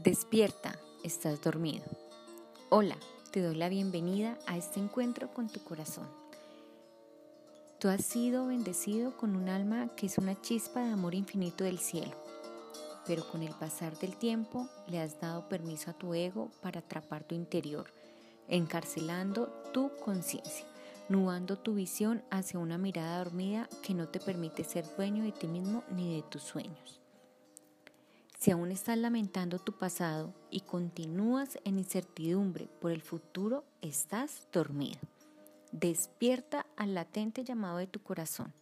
Despierta, estás dormido. Hola, te doy la bienvenida a este encuentro con tu corazón. Tú has sido bendecido con un alma que es una chispa de amor infinito del cielo, pero con el pasar del tiempo le has dado permiso a tu ego para atrapar tu interior, encarcelando tu conciencia, nubando tu visión hacia una mirada dormida que no te permite ser dueño de ti mismo ni de tus sueños. Si aún estás lamentando tu pasado y continúas en incertidumbre por el futuro, estás dormido. Despierta al latente llamado de tu corazón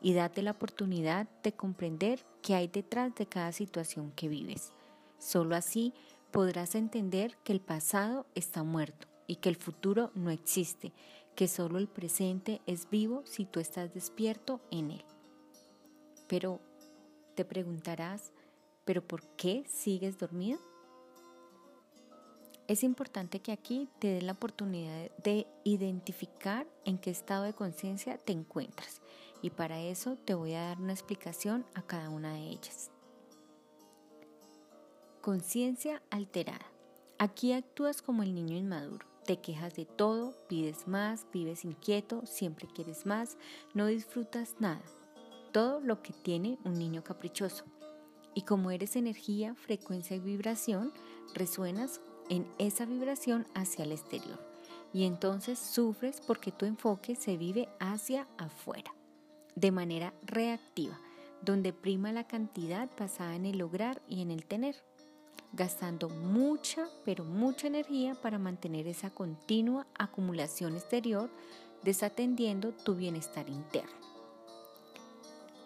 y date la oportunidad de comprender qué hay detrás de cada situación que vives. Solo así podrás entender que el pasado está muerto y que el futuro no existe, que solo el presente es vivo si tú estás despierto en él. Pero te preguntarás, ¿Pero por qué sigues dormido? Es importante que aquí te des la oportunidad de identificar en qué estado de conciencia te encuentras y para eso te voy a dar una explicación a cada una de ellas. Conciencia alterada. Aquí actúas como el niño inmaduro. Te quejas de todo, pides más, vives inquieto, siempre quieres más, no disfrutas nada. Todo lo que tiene un niño caprichoso. Y como eres energía, frecuencia y vibración, resuenas en esa vibración hacia el exterior. Y entonces sufres porque tu enfoque se vive hacia afuera, de manera reactiva, donde prima la cantidad basada en el lograr y en el tener, gastando mucha, pero mucha energía para mantener esa continua acumulación exterior, desatendiendo tu bienestar interno.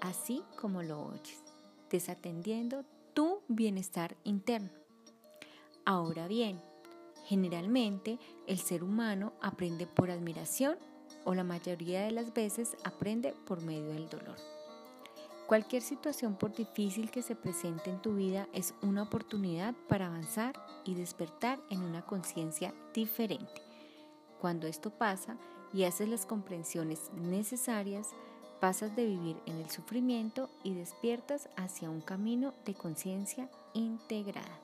Así como lo oyes desatendiendo tu bienestar interno. Ahora bien, generalmente el ser humano aprende por admiración o la mayoría de las veces aprende por medio del dolor. Cualquier situación por difícil que se presente en tu vida es una oportunidad para avanzar y despertar en una conciencia diferente. Cuando esto pasa y haces las comprensiones necesarias, Pasas de vivir en el sufrimiento y despiertas hacia un camino de conciencia integrada.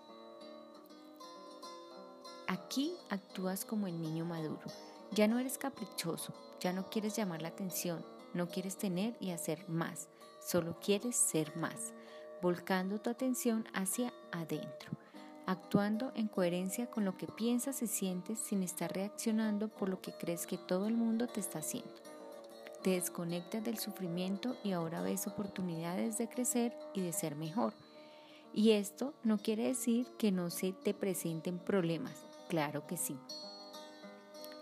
Aquí actúas como el niño maduro. Ya no eres caprichoso, ya no quieres llamar la atención, no quieres tener y hacer más, solo quieres ser más, volcando tu atención hacia adentro, actuando en coherencia con lo que piensas y sientes sin estar reaccionando por lo que crees que todo el mundo te está haciendo. Te desconectas del sufrimiento y ahora ves oportunidades de crecer y de ser mejor. Y esto no quiere decir que no se te presenten problemas, claro que sí.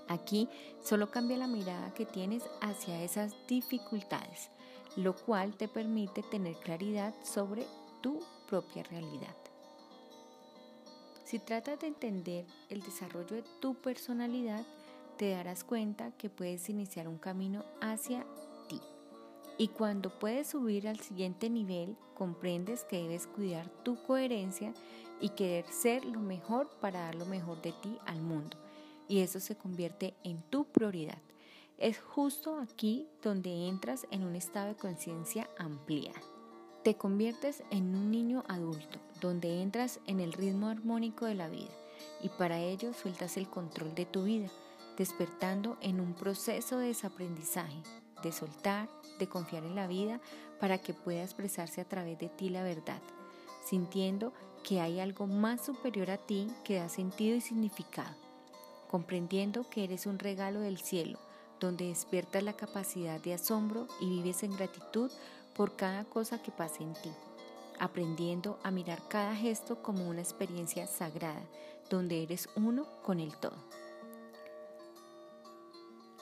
Aquí solo cambia la mirada que tienes hacia esas dificultades, lo cual te permite tener claridad sobre tu propia realidad. Si tratas de entender el desarrollo de tu personalidad, te darás cuenta que puedes iniciar un camino hacia ti. Y cuando puedes subir al siguiente nivel, comprendes que debes cuidar tu coherencia y querer ser lo mejor para dar lo mejor de ti al mundo. Y eso se convierte en tu prioridad. Es justo aquí donde entras en un estado de conciencia ampliada. Te conviertes en un niño adulto, donde entras en el ritmo armónico de la vida y para ello sueltas el control de tu vida despertando en un proceso de desaprendizaje, de soltar, de confiar en la vida para que pueda expresarse a través de ti la verdad, sintiendo que hay algo más superior a ti que da sentido y significado, comprendiendo que eres un regalo del cielo, donde despiertas la capacidad de asombro y vives en gratitud por cada cosa que pasa en ti, aprendiendo a mirar cada gesto como una experiencia sagrada, donde eres uno con el todo.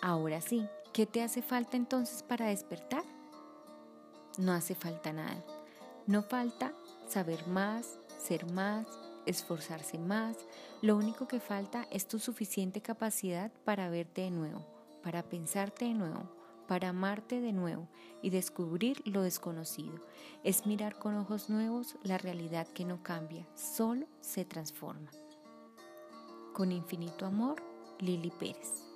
Ahora sí, ¿qué te hace falta entonces para despertar? No hace falta nada. No falta saber más, ser más, esforzarse más. Lo único que falta es tu suficiente capacidad para verte de nuevo, para pensarte de nuevo, para amarte de nuevo y descubrir lo desconocido. Es mirar con ojos nuevos la realidad que no cambia, solo se transforma. Con infinito amor, Lili Pérez.